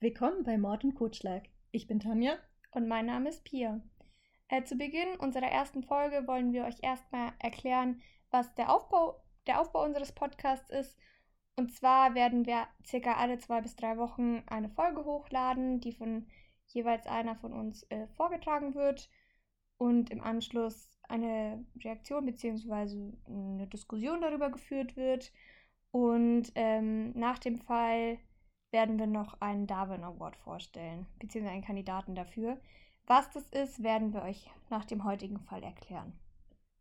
Willkommen bei Mord und Kotschlag. Ich bin Tanja. Und mein Name ist Pia. Äh, zu Beginn unserer ersten Folge wollen wir euch erstmal erklären, was der Aufbau, der Aufbau unseres Podcasts ist. Und zwar werden wir circa alle zwei bis drei Wochen eine Folge hochladen, die von jeweils einer von uns äh, vorgetragen wird und im Anschluss eine Reaktion bzw. eine Diskussion darüber geführt wird. Und ähm, nach dem Fall werden wir noch einen Darwin Award vorstellen, beziehungsweise einen Kandidaten dafür. Was das ist, werden wir euch nach dem heutigen Fall erklären.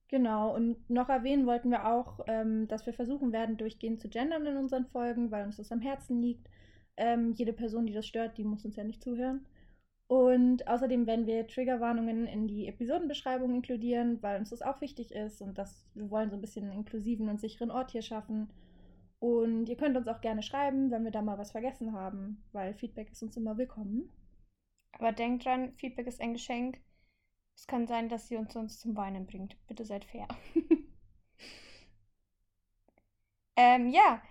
Genau, und noch erwähnen wollten wir auch, ähm, dass wir versuchen werden, durchgehend zu gendern in unseren Folgen, weil uns das am Herzen liegt. Ähm, jede Person, die das stört, die muss uns ja nicht zuhören. Und außerdem werden wir Triggerwarnungen in die Episodenbeschreibung inkludieren, weil uns das auch wichtig ist und dass wir wollen so ein bisschen einen inklusiven und sicheren Ort hier schaffen. Und ihr könnt uns auch gerne schreiben, wenn wir da mal was vergessen haben, weil Feedback ist uns immer willkommen. Aber denkt dran, Feedback ist ein Geschenk. Es kann sein, dass sie uns sonst zum Weinen bringt. Bitte seid fair. ähm, ja,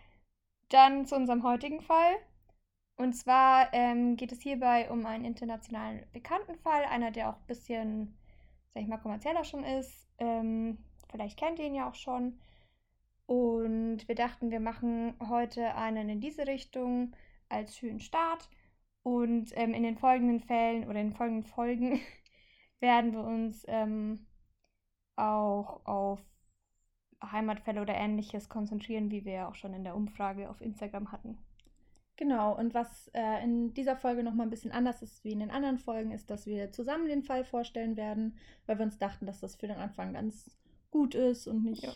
dann zu unserem heutigen Fall. Und zwar ähm, geht es hierbei um einen internationalen bekannten Fall, einer, der auch ein bisschen, sag ich mal, kommerzieller schon ist. Ähm, vielleicht kennt ihr ihn ja auch schon. Und wir dachten, wir machen heute einen in diese Richtung als schönen Start. Und ähm, in den folgenden Fällen oder in den folgenden Folgen werden wir uns ähm, auch auf Heimatfälle oder ähnliches konzentrieren, wie wir ja auch schon in der Umfrage auf Instagram hatten. Genau, und was äh, in dieser Folge nochmal ein bisschen anders ist wie in den anderen Folgen, ist, dass wir zusammen den Fall vorstellen werden, weil wir uns dachten, dass das für den Anfang ganz gut ist und nicht, ja.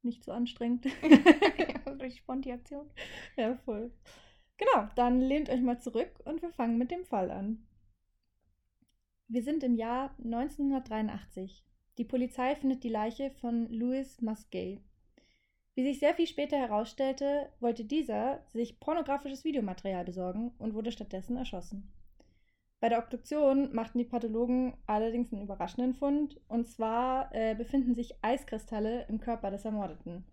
nicht so anstrengend. ja, durch Spontiation. Ja, voll. Genau, dann lehnt euch mal zurück und wir fangen mit dem Fall an. Wir sind im Jahr 1983. Die Polizei findet die Leiche von Louis Musgay. Wie sich sehr viel später herausstellte, wollte dieser sich pornografisches Videomaterial besorgen und wurde stattdessen erschossen. Bei der Obduktion machten die Pathologen allerdings einen überraschenden Fund, und zwar äh, befinden sich Eiskristalle im Körper des Ermordeten.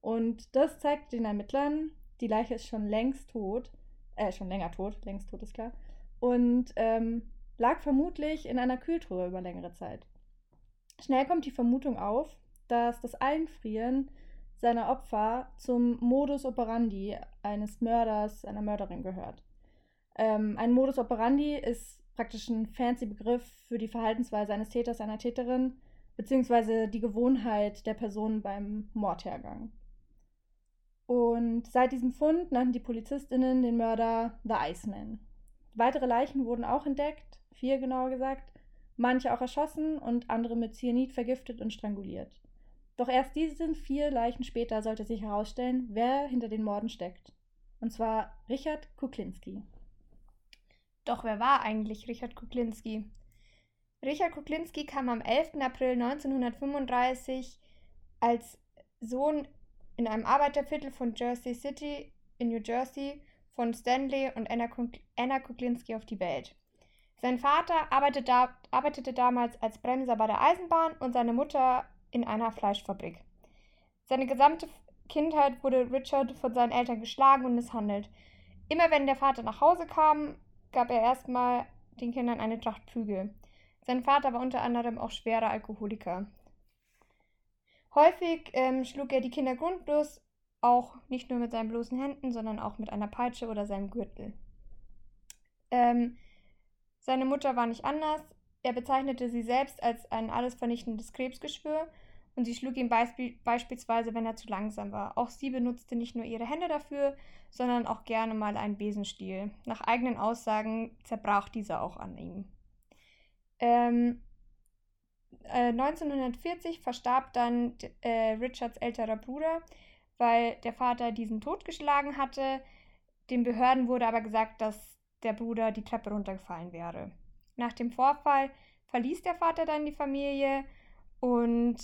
Und das zeigt den Ermittlern, die Leiche ist schon längst tot, äh, schon länger tot, längst tot ist klar, und ähm, lag vermutlich in einer Kühltruhe über längere Zeit. Schnell kommt die Vermutung auf, dass das Einfrieren seiner Opfer zum Modus operandi eines Mörders, einer Mörderin gehört. Ähm, ein Modus operandi ist praktisch ein fancy Begriff für die Verhaltensweise eines Täters, einer Täterin, beziehungsweise die Gewohnheit der Person beim Mordhergang. Und seit diesem Fund nannten die PolizistInnen den Mörder The Iceman. Weitere Leichen wurden auch entdeckt, vier genauer gesagt, manche auch erschossen und andere mit Cyanid vergiftet und stranguliert. Doch erst diese vier Leichen später sollte sich herausstellen, wer hinter den Morden steckt. Und zwar Richard Kuklinski. Doch wer war eigentlich Richard Kuklinski? Richard Kuklinski kam am 11. April 1935 als Sohn in einem Arbeiterviertel von Jersey City in New Jersey von Stanley und Anna Kuklinski auf die Welt. Sein Vater arbeitete, da, arbeitete damals als Bremser bei der Eisenbahn und seine Mutter in einer Fleischfabrik. Seine gesamte Kindheit wurde Richard von seinen Eltern geschlagen und misshandelt. Immer wenn der Vater nach Hause kam, gab er erstmal den Kindern eine Tracht Prügel. Sein Vater war unter anderem auch schwerer Alkoholiker. Häufig ähm, schlug er die Kinder grundlos, auch nicht nur mit seinen bloßen Händen, sondern auch mit einer Peitsche oder seinem Gürtel. Ähm, seine Mutter war nicht anders. Er bezeichnete sie selbst als ein alles vernichtendes Krebsgeschwür und sie schlug ihn beisp beispielsweise, wenn er zu langsam war. Auch sie benutzte nicht nur ihre Hände dafür, sondern auch gerne mal einen Besenstiel. Nach eigenen Aussagen zerbrach dieser auch an ihm. Ähm, äh, 1940 verstarb dann äh, Richards älterer Bruder, weil der Vater diesen totgeschlagen hatte. Den Behörden wurde aber gesagt, dass der Bruder die Treppe runtergefallen wäre. Nach dem Vorfall verließ der Vater dann die Familie und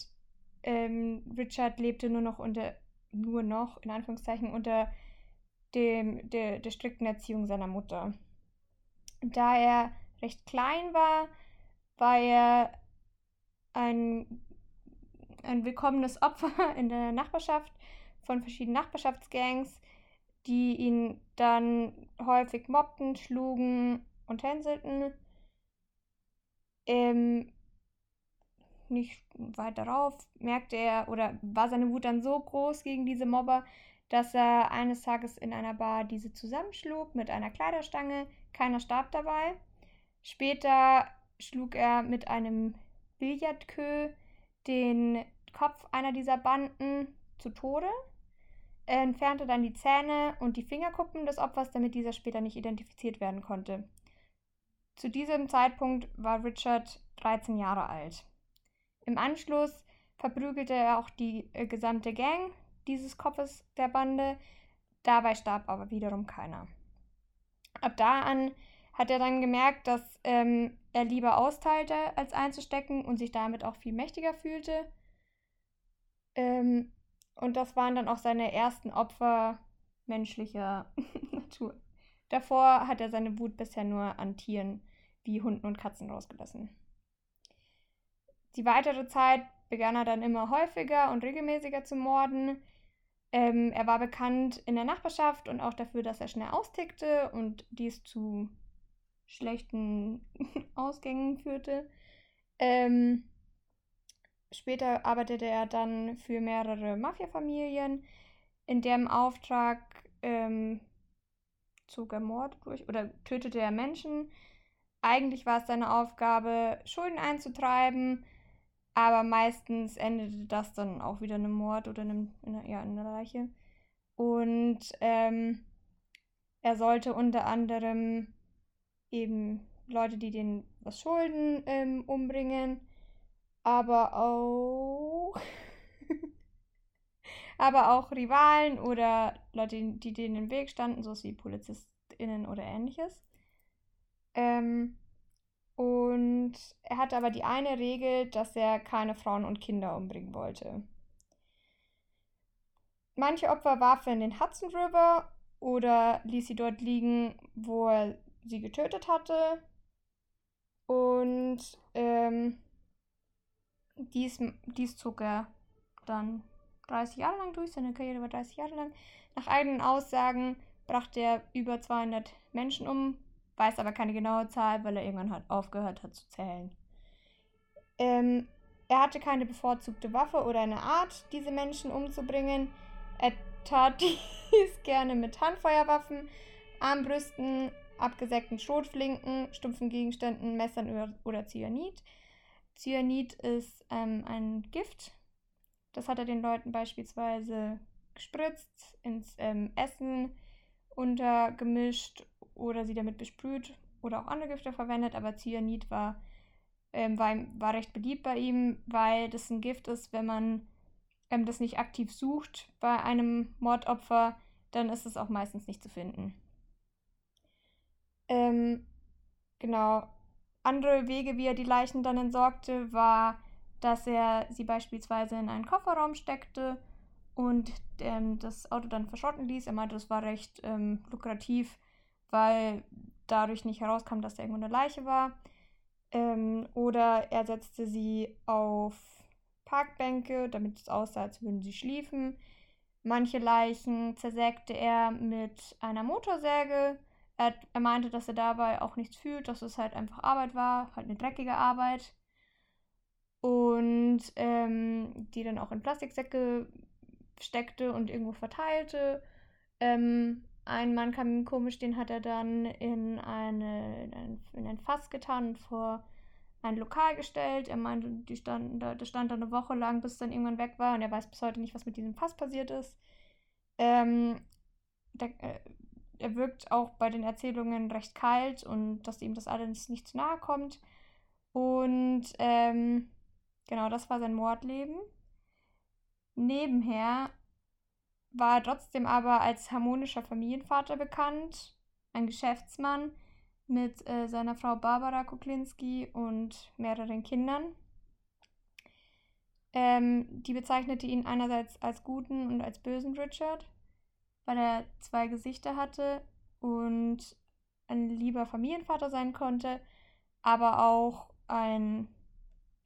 ähm, Richard lebte nur noch unter, nur noch, in Anführungszeichen, unter dem, der, der strikten Erziehung seiner Mutter. Da er recht klein war, war er ein, ein willkommenes Opfer in der Nachbarschaft von verschiedenen Nachbarschaftsgangs, die ihn dann häufig mobbten, schlugen und hänselten. Ähm, nicht weit darauf merkte er oder war seine Wut dann so groß gegen diese Mobber, dass er eines Tages in einer Bar diese zusammenschlug mit einer Kleiderstange. Keiner starb dabei. Später schlug er mit einem Billardkö den Kopf einer dieser Banden zu Tode. Er entfernte dann die Zähne und die Fingerkuppen des Opfers, damit dieser später nicht identifiziert werden konnte. Zu diesem Zeitpunkt war Richard 13 Jahre alt. Im Anschluss verprügelte er auch die äh, gesamte Gang dieses Kopfes der Bande. Dabei starb aber wiederum keiner. Ab da an hat er dann gemerkt, dass ähm, er lieber austeilte, als einzustecken und sich damit auch viel mächtiger fühlte. Ähm, und das waren dann auch seine ersten Opfer menschlicher Natur. Davor hat er seine Wut bisher nur an Tieren wie Hunden und Katzen rausgelassen. Die weitere Zeit begann er dann immer häufiger und regelmäßiger zu morden. Ähm, er war bekannt in der Nachbarschaft und auch dafür, dass er schnell austickte und dies zu schlechten Ausgängen führte. Ähm, Später arbeitete er dann für mehrere Mafia-Familien, in deren Auftrag ähm, zog er Mord durch oder tötete er Menschen. Eigentlich war es seine Aufgabe, Schulden einzutreiben, aber meistens endete das dann auch wieder in einem Mord oder in, einem, in, einer, ja, in einer Leiche. Und ähm, er sollte unter anderem eben Leute, die denen was schulden, ähm, umbringen aber auch aber auch Rivalen oder Leute, die denen im Weg standen, so wie PolizistInnen oder ähnliches. Ähm, und er hatte aber die eine Regel, dass er keine Frauen und Kinder umbringen wollte. Manche Opfer warf er in den Hudson River oder ließ sie dort liegen, wo er sie getötet hatte. Und ähm, dies, dies zog er dann 30 Jahre lang durch, seine Karriere war 30 Jahre lang. Nach eigenen Aussagen brachte er über 200 Menschen um, weiß aber keine genaue Zahl, weil er irgendwann hat, aufgehört hat zu zählen. Ähm, er hatte keine bevorzugte Waffe oder eine Art, diese Menschen umzubringen. Er tat dies gerne mit Handfeuerwaffen, Armbrüsten, abgesägten Schrotflinken, stumpfen Gegenständen, Messern oder, oder Cyanid. Cyanid ist ähm, ein Gift. Das hat er den Leuten beispielsweise gespritzt, ins ähm, Essen untergemischt oder sie damit besprüht oder auch andere Gifte verwendet. Aber Cyanid war, ähm, war, war recht beliebt bei ihm, weil das ein Gift ist, wenn man ähm, das nicht aktiv sucht bei einem Mordopfer, dann ist es auch meistens nicht zu finden. Ähm, genau, andere Wege, wie er die Leichen dann entsorgte, war, dass er sie beispielsweise in einen Kofferraum steckte und ähm, das Auto dann verschrotten ließ. Er meinte, das war recht ähm, lukrativ, weil dadurch nicht herauskam, dass da irgendwo eine Leiche war. Ähm, oder er setzte sie auf Parkbänke, damit es aussah, als würden sie schliefen. Manche Leichen zersägte er mit einer Motorsäge er, er meinte, dass er dabei auch nichts fühlt, dass es halt einfach Arbeit war, halt eine dreckige Arbeit. Und ähm, die dann auch in Plastiksäcke steckte und irgendwo verteilte. Ähm, ein Mann kam ihm komisch, den hat er dann in, eine, in, ein, in ein Fass getan und vor ein Lokal gestellt. Er meinte, die stand, da, das stand da eine Woche lang, bis es dann irgendwann weg war und er weiß bis heute nicht, was mit diesem Fass passiert ist. Ähm, der, äh, er wirkt auch bei den Erzählungen recht kalt und dass ihm das alles nicht zu nahe kommt. Und ähm, genau, das war sein Mordleben. Nebenher war trotzdem aber als harmonischer Familienvater bekannt, ein Geschäftsmann mit äh, seiner Frau Barbara Kuklinski und mehreren Kindern. Ähm, die bezeichnete ihn einerseits als guten und als bösen Richard weil er zwei Gesichter hatte und ein lieber Familienvater sein konnte, aber auch ein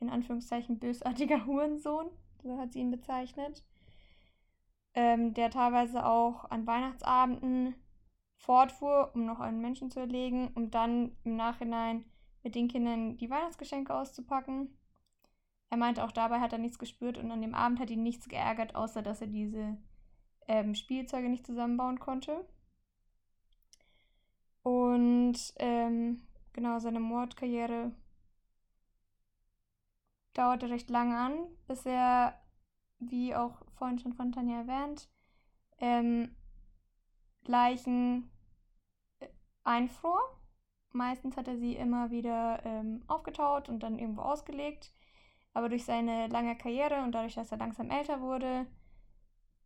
in Anführungszeichen bösartiger Hurensohn. so hat sie ihn bezeichnet, ähm, der teilweise auch an Weihnachtsabenden fortfuhr, um noch einen Menschen zu erlegen, um dann im Nachhinein mit den Kindern die Weihnachtsgeschenke auszupacken. Er meinte, auch dabei hat er nichts gespürt und an dem Abend hat ihn nichts geärgert, außer dass er diese ähm, Spielzeuge nicht zusammenbauen konnte. Und ähm, genau, seine Mordkarriere dauerte recht lange an, bis er, wie auch vorhin schon von Tanja erwähnt, ähm, Leichen äh, einfror. Meistens hat er sie immer wieder ähm, aufgetaut und dann irgendwo ausgelegt. Aber durch seine lange Karriere und dadurch, dass er langsam älter wurde,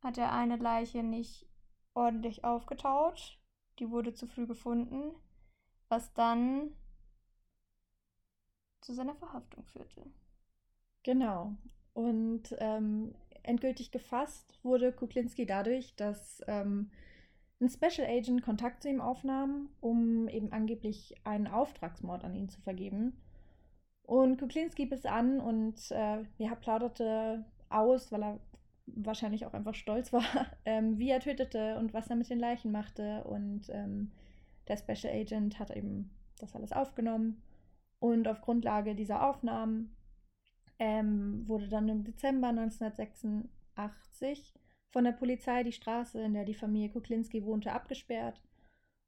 hat er eine Leiche nicht ordentlich aufgetaut. Die wurde zu früh gefunden, was dann zu seiner Verhaftung führte. Genau. Und ähm, endgültig gefasst wurde Kuklinski dadurch, dass ähm, ein Special Agent Kontakt zu ihm aufnahm, um eben angeblich einen Auftragsmord an ihn zu vergeben. Und Kuklinski biss an und äh, ja, plauderte aus, weil er wahrscheinlich auch einfach stolz war, ähm, wie er tötete und was er mit den Leichen machte. Und ähm, der Special Agent hat eben das alles aufgenommen. Und auf Grundlage dieser Aufnahmen ähm, wurde dann im Dezember 1986 von der Polizei die Straße, in der die Familie Kuklinski wohnte, abgesperrt.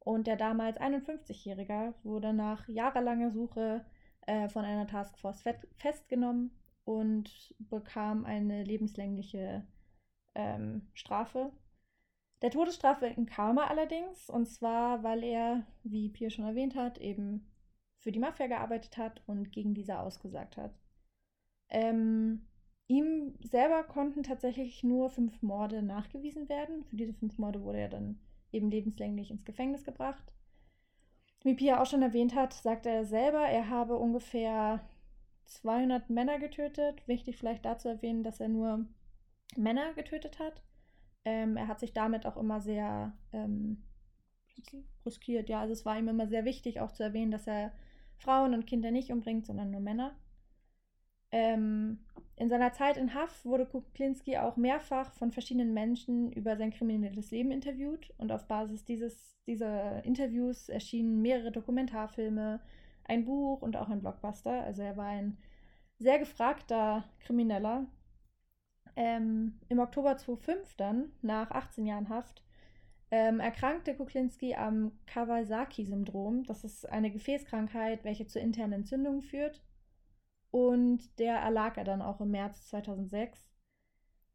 Und der damals 51-Jährige wurde nach jahrelanger Suche äh, von einer Taskforce festgenommen und bekam eine lebenslängliche ähm, Strafe. Der Todesstrafe entkam er allerdings, und zwar, weil er, wie Pierre schon erwähnt hat, eben für die Mafia gearbeitet hat und gegen diese ausgesagt hat. Ähm, ihm selber konnten tatsächlich nur fünf Morde nachgewiesen werden. Für diese fünf Morde wurde er dann eben lebenslänglich ins Gefängnis gebracht. Wie Pia auch schon erwähnt hat, sagte er selber, er habe ungefähr 200 Männer getötet. Wichtig vielleicht dazu erwähnen, dass er nur Männer getötet hat. Ähm, er hat sich damit auch immer sehr ähm, riskiert. Ja, also es war ihm immer sehr wichtig, auch zu erwähnen, dass er Frauen und Kinder nicht umbringt, sondern nur Männer. Ähm, in seiner Zeit in Haft wurde Kuklinski auch mehrfach von verschiedenen Menschen über sein kriminelles Leben interviewt und auf Basis dieses, dieser Interviews erschienen mehrere Dokumentarfilme, ein Buch und auch ein Blockbuster. Also er war ein sehr gefragter Krimineller. Ähm, Im Oktober 2005 dann, nach 18 Jahren Haft, ähm, erkrankte Kuklinski am Kawasaki-Syndrom. Das ist eine Gefäßkrankheit, welche zu internen Entzündungen führt und der erlag er dann auch im März 2006.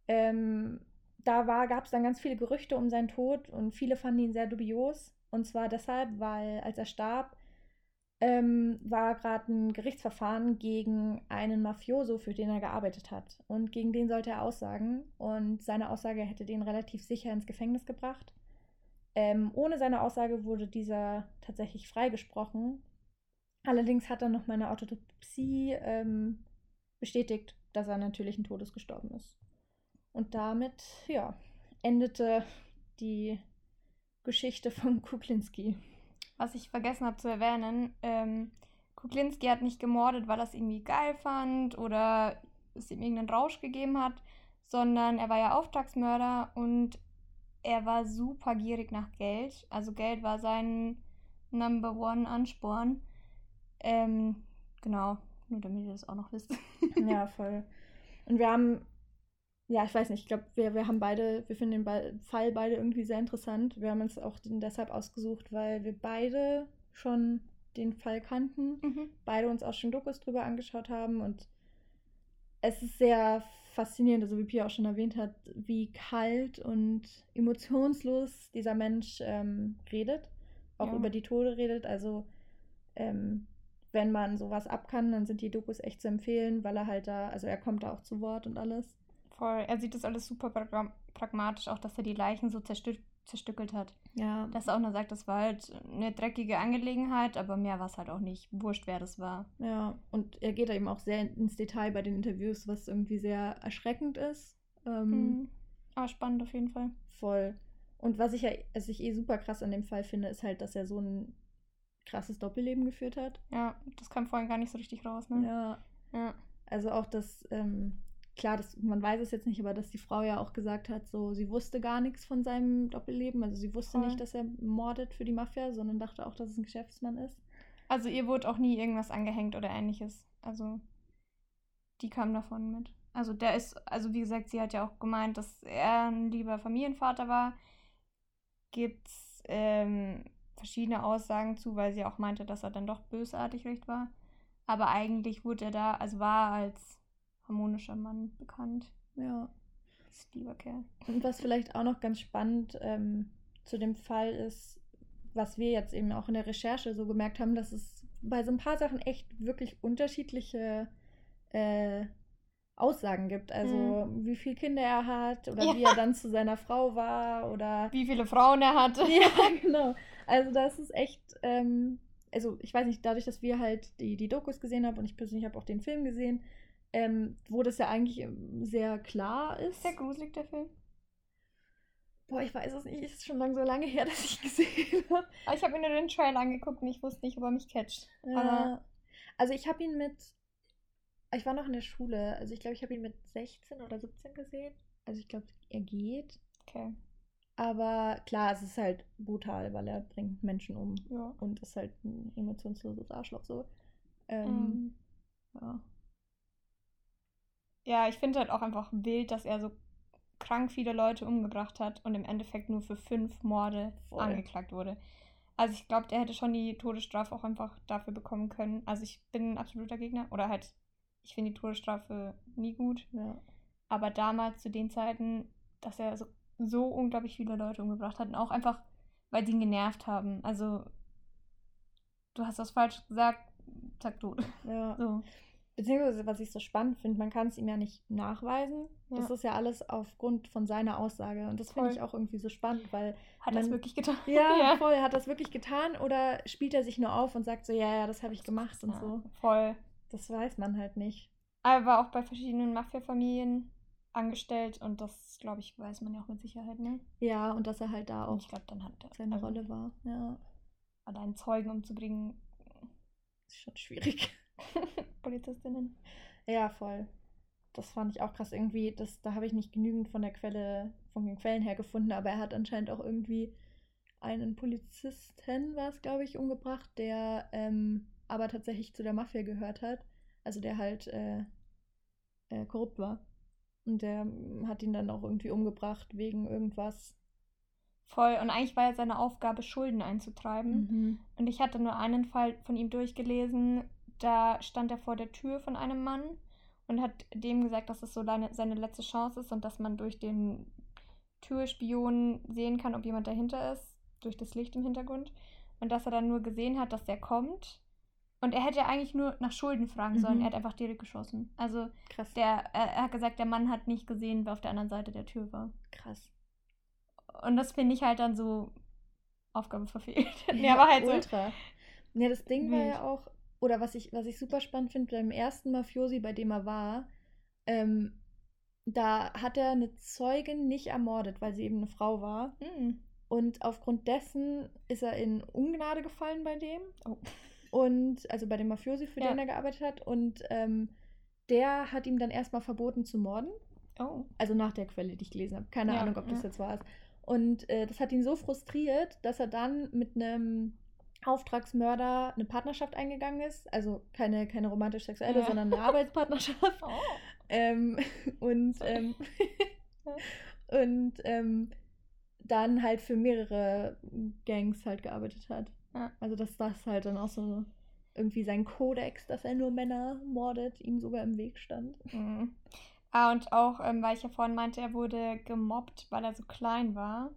Ähm, da gab es dann ganz viele Gerüchte um seinen Tod und viele fanden ihn sehr dubios. Und zwar deshalb, weil als er starb, ähm, war gerade ein Gerichtsverfahren gegen einen Mafioso, für den er gearbeitet hat. Und gegen den sollte er aussagen. Und seine Aussage hätte den relativ sicher ins Gefängnis gebracht. Ähm, ohne seine Aussage wurde dieser tatsächlich freigesprochen. Allerdings hat dann noch meine Autopsie ähm, bestätigt, dass er natürlichen Todes gestorben ist. Und damit, ja, endete die Geschichte von Kuklinski. Was ich vergessen habe zu erwähnen, ähm, Kuklinski hat nicht gemordet, weil er es irgendwie geil fand oder es ihm irgendeinen Rausch gegeben hat, sondern er war ja Auftragsmörder und er war super gierig nach Geld. Also Geld war sein Number One Ansporn. Ähm, genau, nur damit ihr das auch noch wisst. ja, voll. Und wir haben, ja, ich weiß nicht, ich glaube, wir, wir haben beide, wir finden den Fall beide irgendwie sehr interessant. Wir haben uns auch deshalb ausgesucht, weil wir beide schon den Fall kannten, mhm. beide uns auch schon Dokus drüber angeschaut haben und es ist sehr faszinierend, also wie Pia auch schon erwähnt hat, wie kalt und emotionslos dieser Mensch ähm, redet, auch ja. über die Tode redet. Also ähm, wenn man sowas ab kann, dann sind die Dokus echt zu empfehlen, weil er halt da, also er kommt da auch zu Wort und alles. Voll, er sieht das alles super pragmatisch, auch dass er die Leichen so zerstü zerstückelt hat. Ja. Dass er auch nur sagt, das war halt eine dreckige Angelegenheit, aber mehr war es halt auch nicht. Wurscht, wer das war. Ja, und er geht da eben auch sehr ins Detail bei den Interviews, was irgendwie sehr erschreckend ist. Ähm, mhm. Aber spannend auf jeden Fall. Voll. Und was ich ja, was ich eh super krass an dem Fall finde, ist halt, dass er so ein krasses Doppelleben geführt hat. Ja, das kam vorhin gar nicht so richtig raus, ne? Ja. ja. Also auch, dass ähm, klar, das, man weiß es jetzt nicht, aber dass die Frau ja auch gesagt hat, so, sie wusste gar nichts von seinem Doppelleben. Also sie wusste Voll. nicht, dass er mordet für die Mafia, sondern dachte auch, dass es ein Geschäftsmann ist. Also ihr wurde auch nie irgendwas angehängt oder ähnliches. Also die kam davon mit. Also der ist, also wie gesagt, sie hat ja auch gemeint, dass er ein lieber Familienvater war. Gibt's ähm, verschiedene Aussagen zu, weil sie auch meinte, dass er dann doch bösartig recht war. Aber eigentlich wurde er da, also war er als harmonischer Mann bekannt. Ja. Das ist lieber Kerl. Und was vielleicht auch noch ganz spannend ähm, zu dem Fall ist, was wir jetzt eben auch in der Recherche so gemerkt haben, dass es bei so ein paar Sachen echt wirklich unterschiedliche äh, Aussagen gibt. Also wie viele Kinder er hat oder Ja. wie er dann zu seiner Frau war oder Wie viele Frauen er hatte. ja, genau. Also das ist echt, ähm, also ich weiß nicht, dadurch, dass wir halt die, die Dokus gesehen haben und ich persönlich habe auch den Film gesehen, ähm, wo das ja eigentlich ähm, sehr klar ist. Sehr gruselig, der Film. Boah, ich weiß es nicht, es ist schon lang so lange her, dass ich gesehen habe. Aber ich habe mir nur den Trailer angeguckt und ich wusste nicht, ob er mich catcht. Aber, also ich habe ihn mit, ich war noch in der Schule, also ich glaube, ich habe ihn mit 16 oder 17 gesehen. Also ich glaube, er geht. okay. Aber klar, es ist halt brutal, weil er bringt Menschen um Ja. und ist halt ein emotionsloses Arschloch so. Ähm, Ähm, ja. Ja, ich finde halt auch einfach wild, dass er so krank viele Leute umgebracht hat und im Endeffekt nur für fünf Morde Voll. angeklagt wurde. Also ich glaube, der hätte schon die Todesstrafe auch einfach dafür bekommen können. Also ich bin ein absoluter Gegner oder halt, ich finde die Todesstrafe nie gut. ja. Aber damals zu den Zeiten, dass er so, so unglaublich viele Leute umgebracht hat und auch einfach, weil sie ihn genervt haben. Also du hast was falsch gesagt, zack, tot. ja. So. Beziehungsweise, was ich so spannend finde, man kann es ihm ja nicht nachweisen. Das Ja. ist ja alles aufgrund von seiner Aussage. Und das finde ich auch irgendwie so spannend, weil Hat er es Man- wirklich getan? Ja, voll. Hat das wirklich getan oder spielt er sich nur auf und sagt so, ja, ja, das habe ich gemacht und Ja, so? Voll. Das weiß man halt nicht. Er war auch bei verschiedenen Mafia-Familien angestellt und das, glaube ich, weiß man ja auch mit Sicherheit, ne? Ja, und dass er halt da auch ich glaube, dann hat er seine also, Rolle war. Ja, allein Zeugen umzubringen, ist schon schwierig. Polizistinnen. Ja, voll. Das fand ich auch krass irgendwie. Das, da habe ich nicht genügend von der Quelle, von den Quellen her gefunden, aber er hat anscheinend auch irgendwie einen Polizisten, war es, glaube ich, umgebracht, der ähm, aber tatsächlich zu der Mafia gehört hat. Also der halt äh, äh, korrupt war. Und der ähm, hat ihn dann auch irgendwie umgebracht wegen irgendwas. Voll. Und eigentlich war ja seine Aufgabe, Schulden einzutreiben. Mhm. Und ich hatte nur einen Fall von ihm durchgelesen. Da stand er vor der Tür von einem Mann und hat dem gesagt, dass es so seine, seine letzte Chance ist und dass man durch den Türspion sehen kann, ob jemand dahinter ist, durch das Licht im Hintergrund. Und dass er dann nur gesehen hat, dass der kommt. Und er hätte eigentlich nur nach Schulden fragen sollen. Mhm. Er hat einfach direkt geschossen. Also Krass. der, er, er hat gesagt, der Mann hat nicht gesehen, wer auf der anderen Seite der Tür war. Krass. Und das finde ich halt dann so Aufgabe verfehlt. nee, aber halt so. ultra. Ja, das Ding war Wild. ja auch, oder was ich, was ich super spannend finde, beim ersten Mafiosi, bei dem er war, ähm, da hat er eine Zeugin nicht ermordet, weil sie eben eine Frau war. Mm. Und aufgrund dessen ist er in Ungnade gefallen bei dem. Oh. Und, also bei dem Mafiosi, für Ja. den er gearbeitet hat. Und ähm, der hat ihm dann erstmal verboten zu morden. Oh. Also nach der Quelle, die ich gelesen habe. Keine Ja, Ahnung, ob das ja. jetzt war. Und äh, das hat ihn so frustriert, dass er dann mit einem Auftragsmörder eine Partnerschaft eingegangen ist. Also keine, keine romantisch-sexuelle, Ja. sondern eine Arbeitspartnerschaft. Oh. ähm, und ähm, und ähm, dann halt für mehrere Gangs halt gearbeitet hat. Ja. Also dass das halt dann auch so irgendwie sein Kodex, dass er nur Männer mordet, ihm sogar im Weg stand. Mhm. Ah, und auch, ähm, weil ich ja vorhin meinte, er wurde gemobbt, weil er so klein war.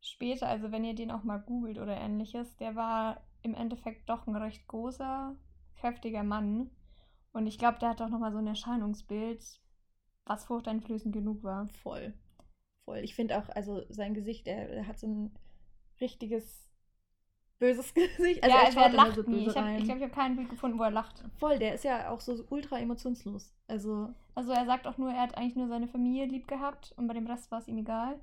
Später, also wenn ihr den auch mal googelt oder ähnliches, der war im Endeffekt doch ein recht großer, kräftiger Mann. Und ich glaube, der hat auch nochmal so ein Erscheinungsbild, was furchteinflößend genug war. Voll. Voll. Ich finde auch, also sein Gesicht, er, er hat so ein richtiges böses Gesicht. Also ja, er also er lacht so nie. Ich glaube, ich, glaub, ich habe kein Bild gefunden, wo er lacht. Voll, der ist ja auch so ultra emotionslos. Also, Also er sagt auch nur, er hat eigentlich nur seine Familie lieb gehabt und bei dem Rest war es ihm egal.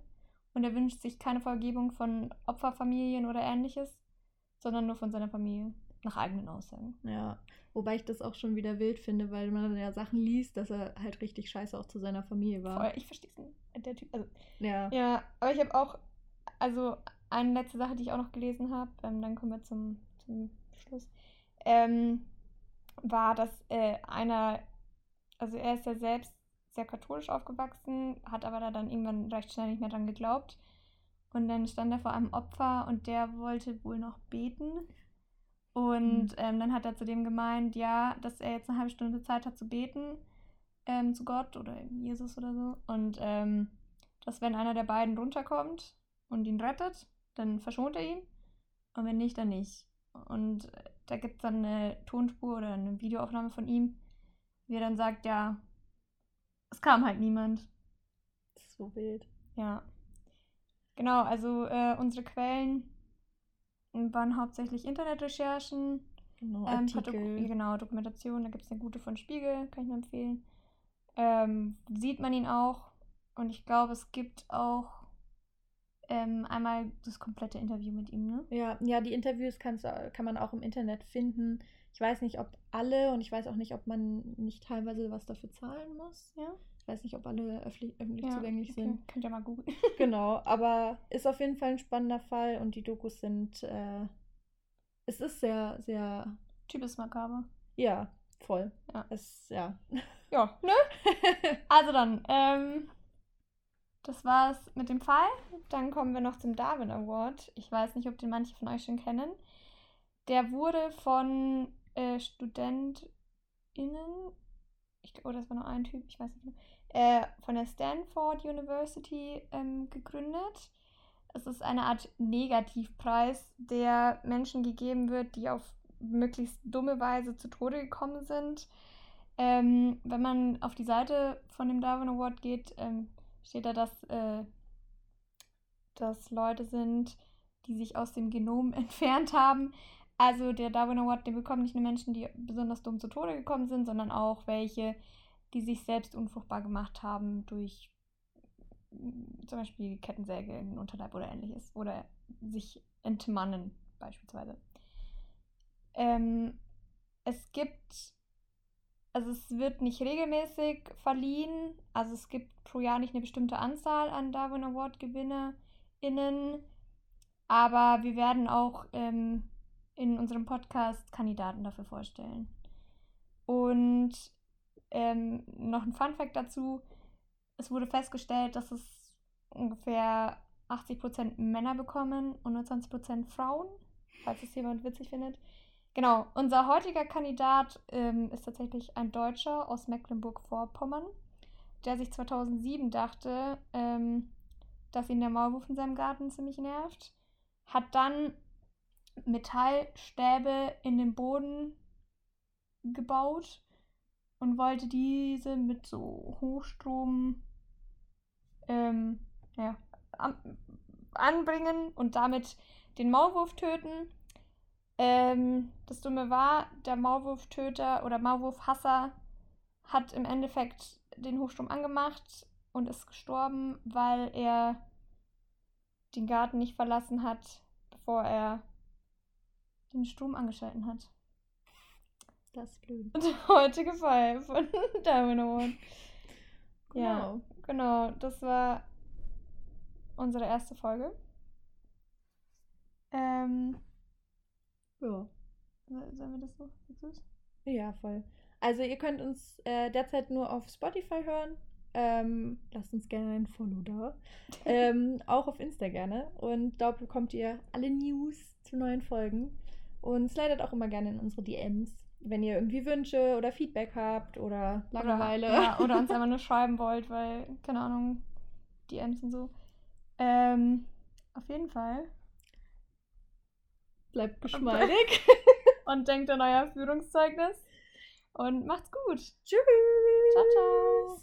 Und er wünscht sich keine Vergebung von Opferfamilien oder ähnliches, sondern nur von seiner Familie. nach eigenen Aussagen. Ja, wobei ich das auch schon wieder wild finde, weil man dann ja Sachen liest, dass er halt richtig scheiße auch zu seiner Familie war. Voll, ich verstehe es Der Typ, also, Ja. ja, aber ich habe auch, also eine letzte Sache, die ich auch noch gelesen habe, ähm, dann kommen wir zum, zum Schluss, ähm, war, dass äh, einer, also er ist ja selbst sehr katholisch aufgewachsen, hat aber da dann irgendwann recht schnell nicht mehr dran geglaubt. Und dann stand er vor einem Opfer und der wollte wohl noch beten. Und Mhm. ähm, dann hat er zu dem gemeint, ja, dass er jetzt eine halbe Stunde Zeit hat zu beten ähm, zu Gott oder Jesus oder so. Und ähm, dass wenn einer der beiden runterkommt und ihn rettet, dann verschont er ihn. Und wenn nicht, dann nicht. Und äh, da gibt es dann eine Tonspur oder eine Videoaufnahme von ihm, wie er dann sagt, ja, es kam halt niemand. Das ist so wild. Ja. Genau, also äh, unsere Quellen waren hauptsächlich Internetrecherchen, Genau, ähm, Artikel. genau, Dokumentation, da gibt es eine gute von Spiegel, kann ich nur empfehlen. Ähm, sieht man ihn auch und ich glaube, es gibt auch ähm, einmal das komplette Interview mit ihm, ne? Ja, ja, die Interviews kannst, kann man auch im Internet finden. Ich weiß nicht, ob alle und ich weiß auch nicht, ob man nicht teilweise was dafür zahlen muss. Ja. Ich weiß nicht, ob alle öffentlich, öffentlich Ja, zugänglich okay. sind. Könnt ihr mal googeln. Genau, aber ist auf jeden Fall ein spannender Fall und die Dokus sind, äh, es ist sehr, sehr, Typ ist makaber. ja, voll. Ja. Es, ja. Ja, ne? Also dann, ähm, das war's mit dem Fall. Dann kommen wir noch zum Darwin Award. Ich weiß nicht, ob den manche von euch schon kennen. Der wurde von äh, StudentInnen, ich, oh, das war nur ein Typ, ich weiß nicht mehr, äh, von der Stanford University ähm, gegründet. Es ist eine Art Negativpreis, der Menschen gegeben wird, die auf möglichst dumme Weise zu Tode gekommen sind. Ähm, wenn man auf die Seite von dem Darwin Award geht, ähm, steht da, dass, äh, dass Leute sind, die sich aus dem Genom entfernt haben. Also der Darwin Award, den bekommen nicht nur Menschen, die besonders dumm zu Tode gekommen sind, sondern auch welche, die sich selbst unfruchtbar gemacht haben durch mm, zum Beispiel Kettensäge in den Unterleib oder ähnliches. Oder sich entmannen beispielsweise. Ähm, es gibt also es wird nicht regelmäßig verliehen. Also es gibt pro Jahr nicht eine bestimmte Anzahl an Darwin Award GewinnerInnen. Aber wir werden auch ähm, in unserem Podcast Kandidaten dafür vorstellen. Und ähm, noch ein Fun Fact dazu. Es wurde festgestellt, dass es ungefähr 80% Männer bekommen und nur 20% Frauen, falls es jemand witzig findet. Genau, unser heutiger Kandidat ähm, ist tatsächlich ein Deutscher aus Mecklenburg-Vorpommern, der sich 2007 dachte, ähm, dass ihn der Maulwurf in seinem Garten ziemlich nervt, hat dann Metallstäbe in den Boden gebaut und wollte diese mit so Hochstrom ähm, ja, an, anbringen und damit den Maulwurf töten. Ähm, das Dumme war, der Maulwurftöter oder Maulwurfhasser hat im Endeffekt den Hochstrom angemacht und ist gestorben, weil er den Garten nicht verlassen hat, bevor er den Strom angeschalten hat. Das ist blöd. Und der heutige Fall von Darwin Award. Ja, Genau. genau. Das war unsere erste Folge. Ähm, Ja. sollen wir das so? Ja, voll. Also ihr könnt uns äh, derzeit nur auf Spotify hören. Ähm, lasst uns gerne ein Follow da. ähm, auch auf Insta gerne. Und dort bekommt ihr alle News zu neuen Folgen. Und slidet auch immer gerne in unsere DMs, wenn ihr irgendwie Wünsche oder Feedback habt oder Langeweile. Oder, ja, oder uns einfach nur schreiben wollt, weil, keine Ahnung, DMs und so. Ähm, auf jeden Fall. Bleibt geschmeidig. Und denkt an euer Führungszeugnis. Und macht's gut. Tschüss. Ciao, ciao.